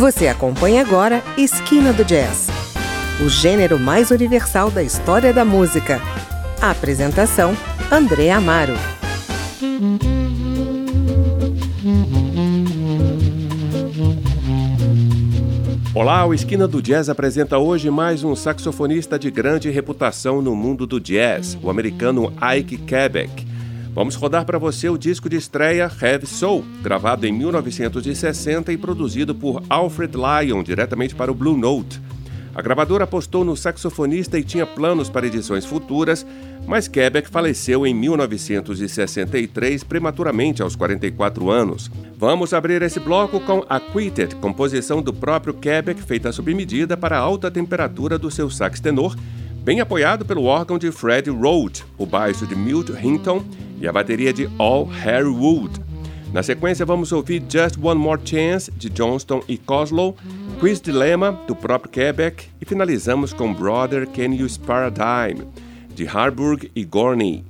Você acompanha agora Esquina do Jazz, o gênero mais universal da história da música. A apresentação: André Amaro. Olá, o Esquina do Jazz apresenta hoje mais um saxofonista de grande reputação no mundo do jazz, o americano Ike Quebec. Vamos rodar para você o disco de estreia Heavy Soul, gravado em 1960 e produzido por Alfred Lyon diretamente para o Blue Note. A gravadora apostou no saxofonista e tinha planos para edições futuras, mas Quebec faleceu em 1963 prematuramente aos 44 anos. Vamos abrir esse bloco com Acquitted, composição do próprio Quebec feita sob medida para a alta temperatura do seu sax tenor, bem apoiado pelo órgão de Fred Rhodes, o baixo de Milt Hinton e a bateria de All Harry Wood. Na sequência, vamos ouvir Just One More Chance, de Johnston e Coslow, Quiz Dilemma, do próprio Quebec, e finalizamos com Brother Can You Dime, de Harburg e Gorney.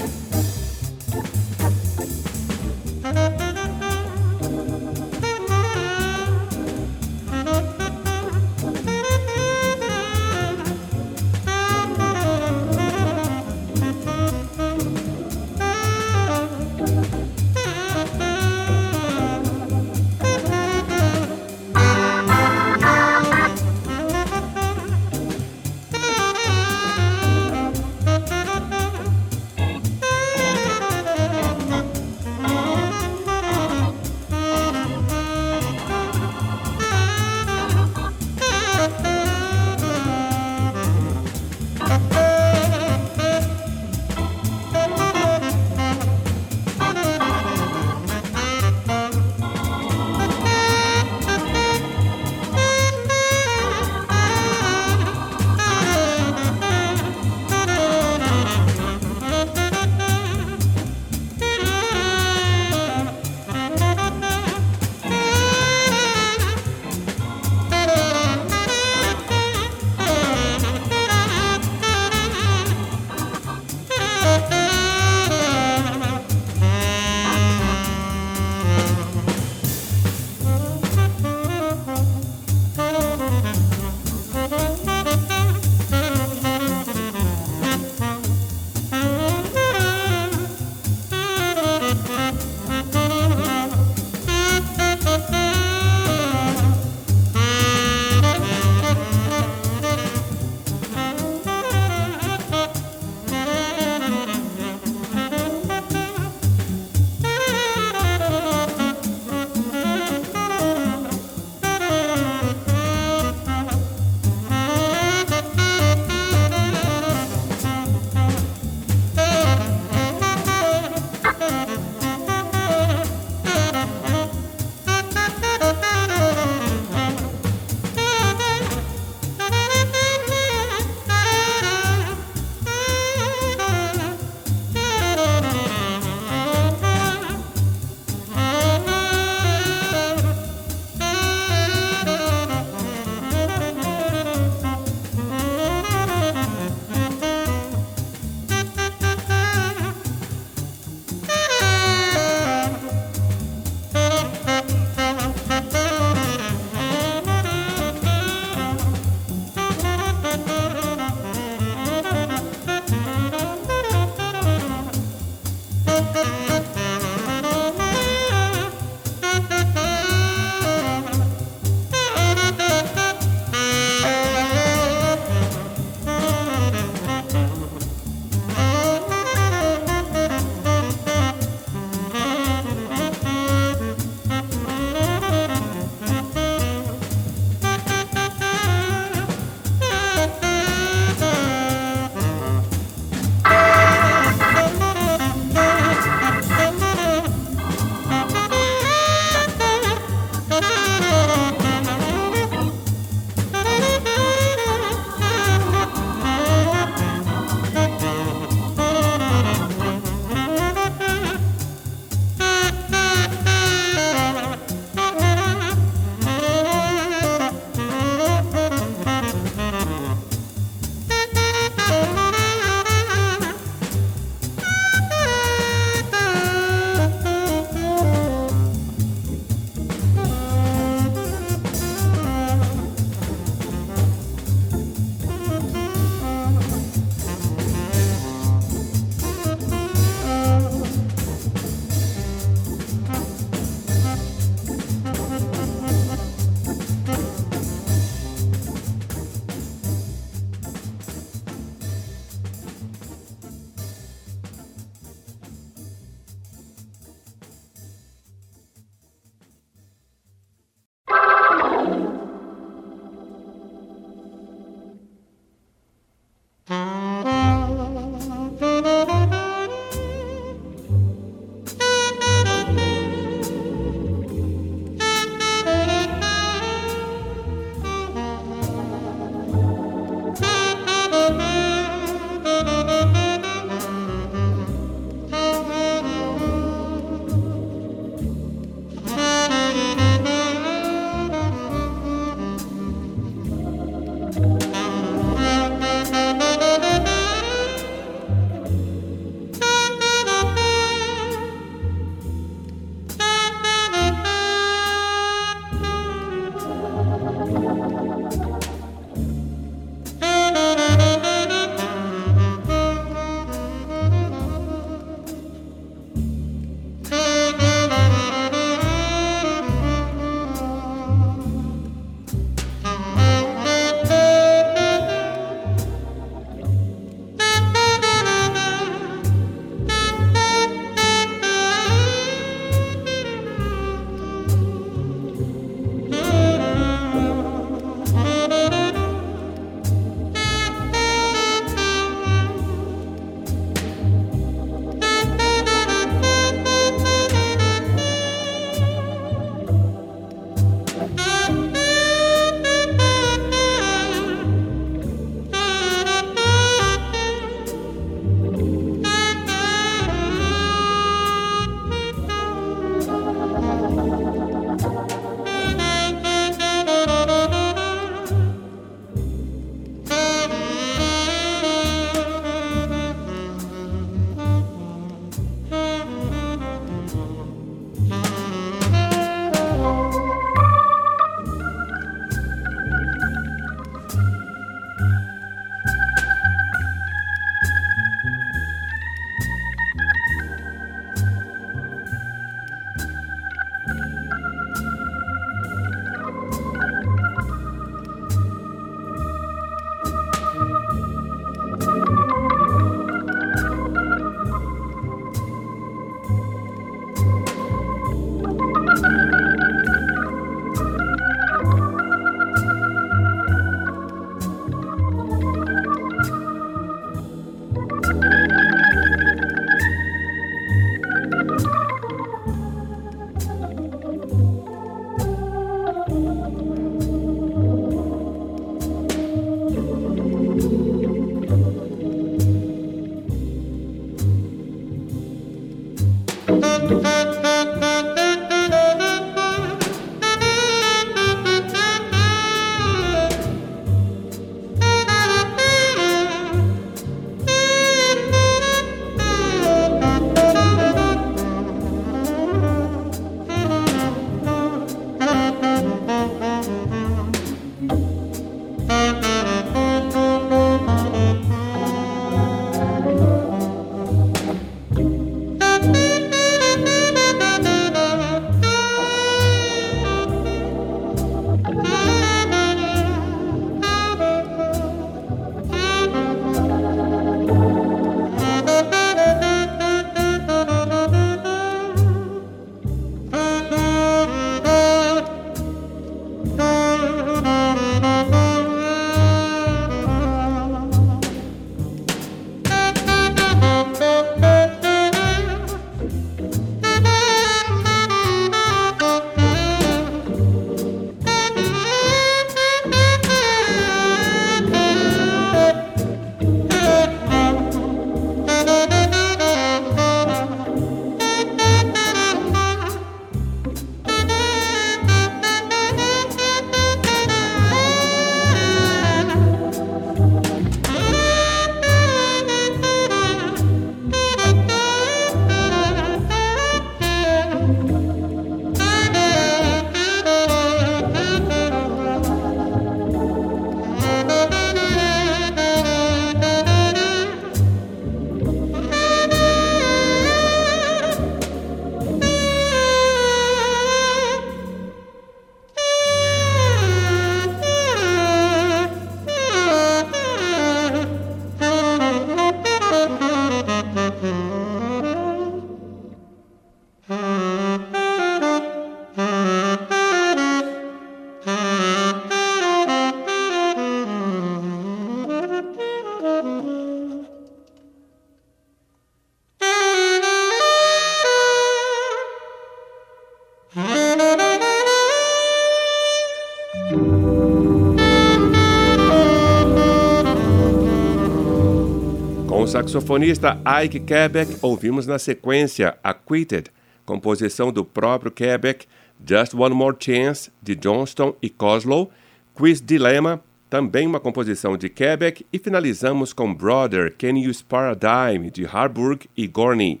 Saxofonista Ike Quebec, ouvimos na sequência Acquitted, composição do próprio Quebec, Just One More Chance, de Johnston e Coslow, Quiz Dilemma, também uma composição de Quebec, e finalizamos com Brother, Can You Dime, de Harburg e Gorney.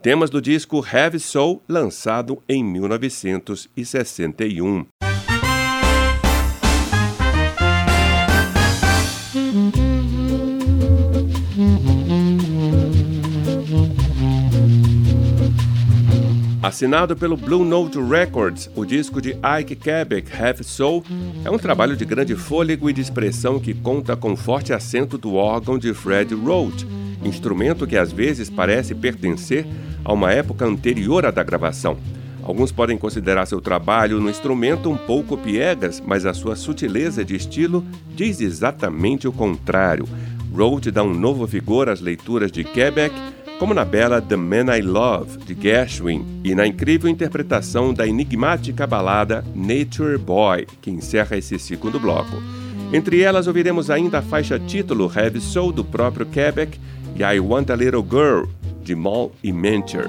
Temas do disco Heavy Soul, lançado em 1961. Assinado pelo Blue Note Records, o disco de Ike Quebec, Half Soul, é um trabalho de grande fôlego e de expressão que conta com forte acento do órgão de Fred Roach, instrumento que às vezes parece pertencer a uma época anterior à da gravação. Alguns podem considerar seu trabalho no instrumento um pouco piegas, mas a sua sutileza de estilo diz exatamente o contrário. Roach dá um novo vigor às leituras de Quebec como na bela The Man I Love, de Gershwin, e na incrível interpretação da enigmática balada Nature Boy, que encerra esse segundo bloco. Entre elas ouviremos ainda a faixa título Heavy Soul do próprio Quebec e I Want a Little Girl, de Moll e Mencher.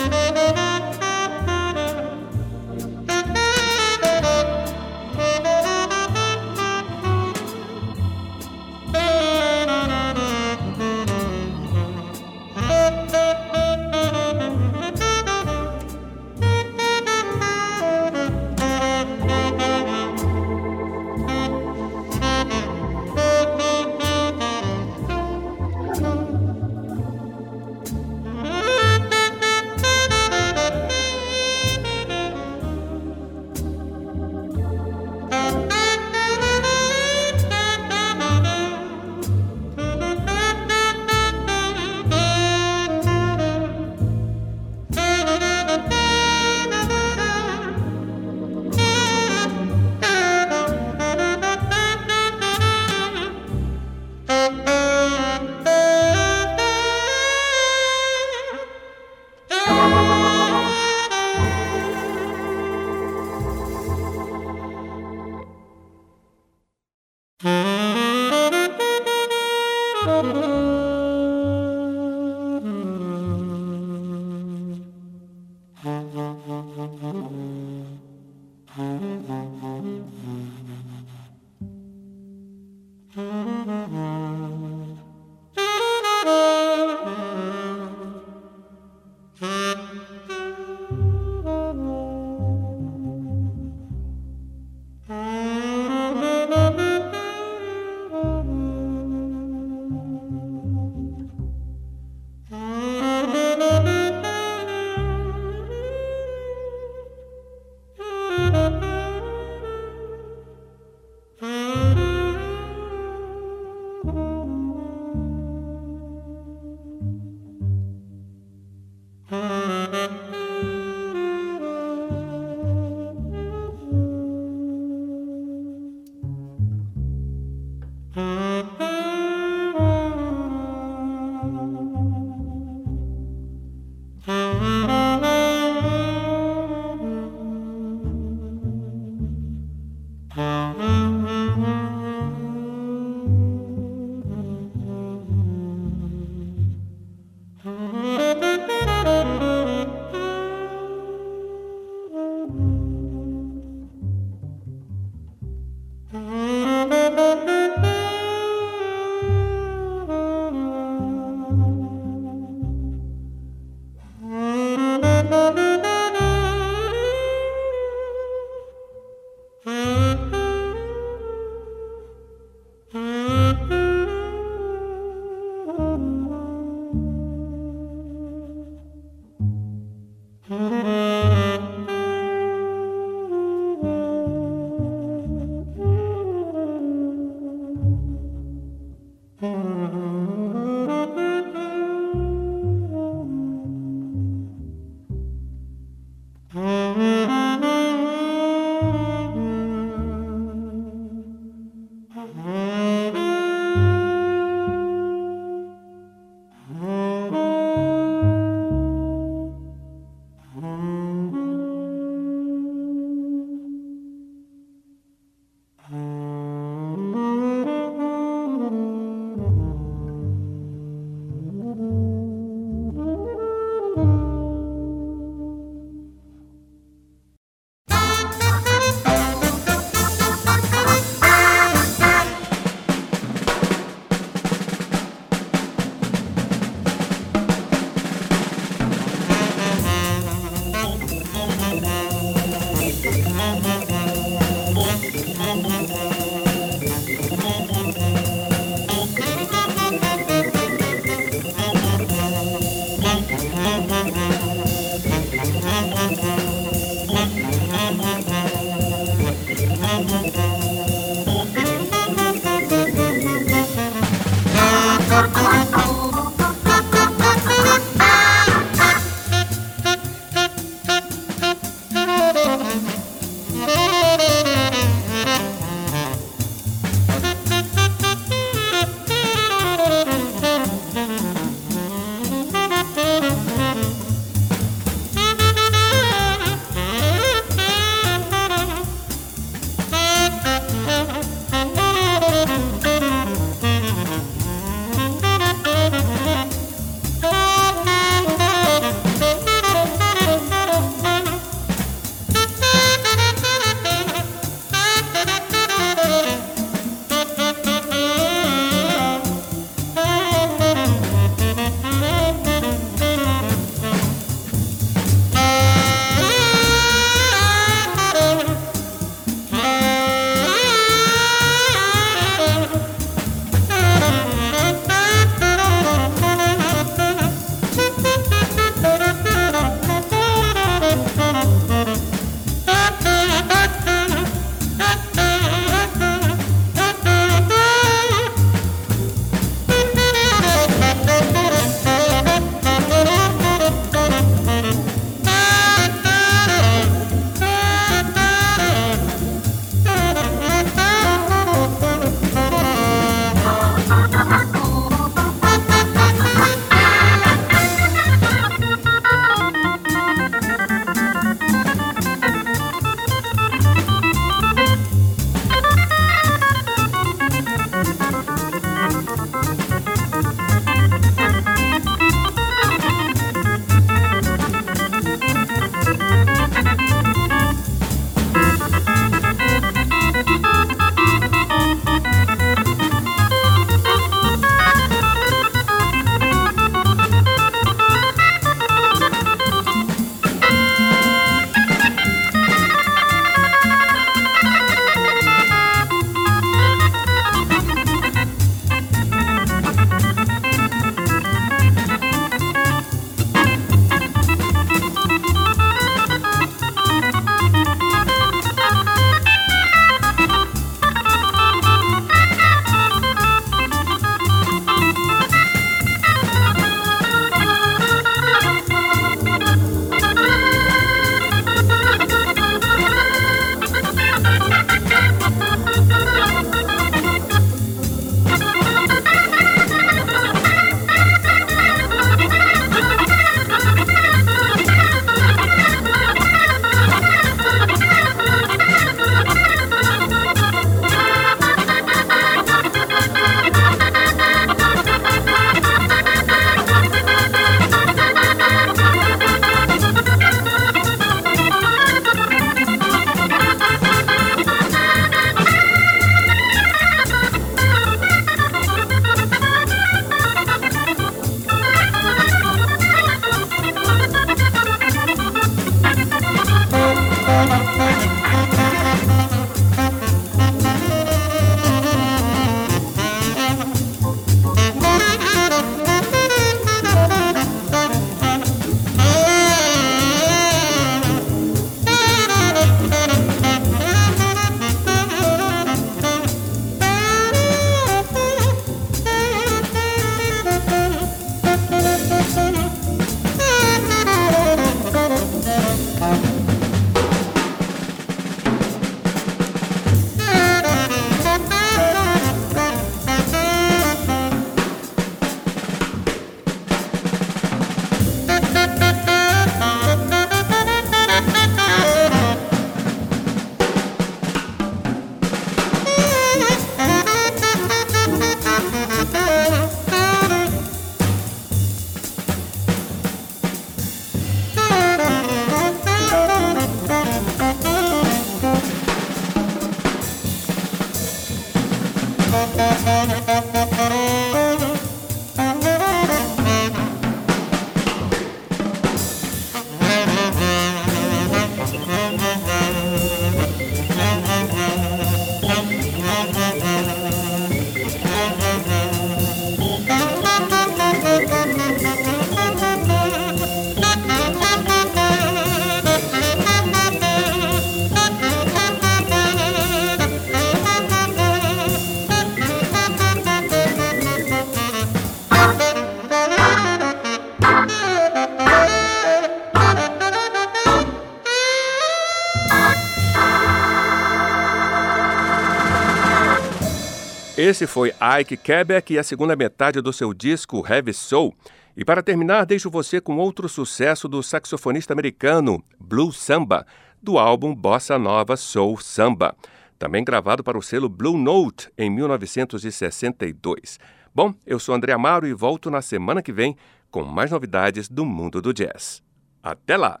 Esse foi Ike Quebec e a segunda metade do seu disco Heavy Soul. E para terminar, deixo você com outro sucesso do saxofonista americano Blue Samba, do álbum Bossa Nova Soul Samba, também gravado para o selo Blue Note em 1962. Bom, eu sou André Amaro e volto na semana que vem com mais novidades do mundo do jazz. Até lá!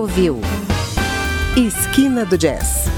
Ouviu. Esquina do Jazz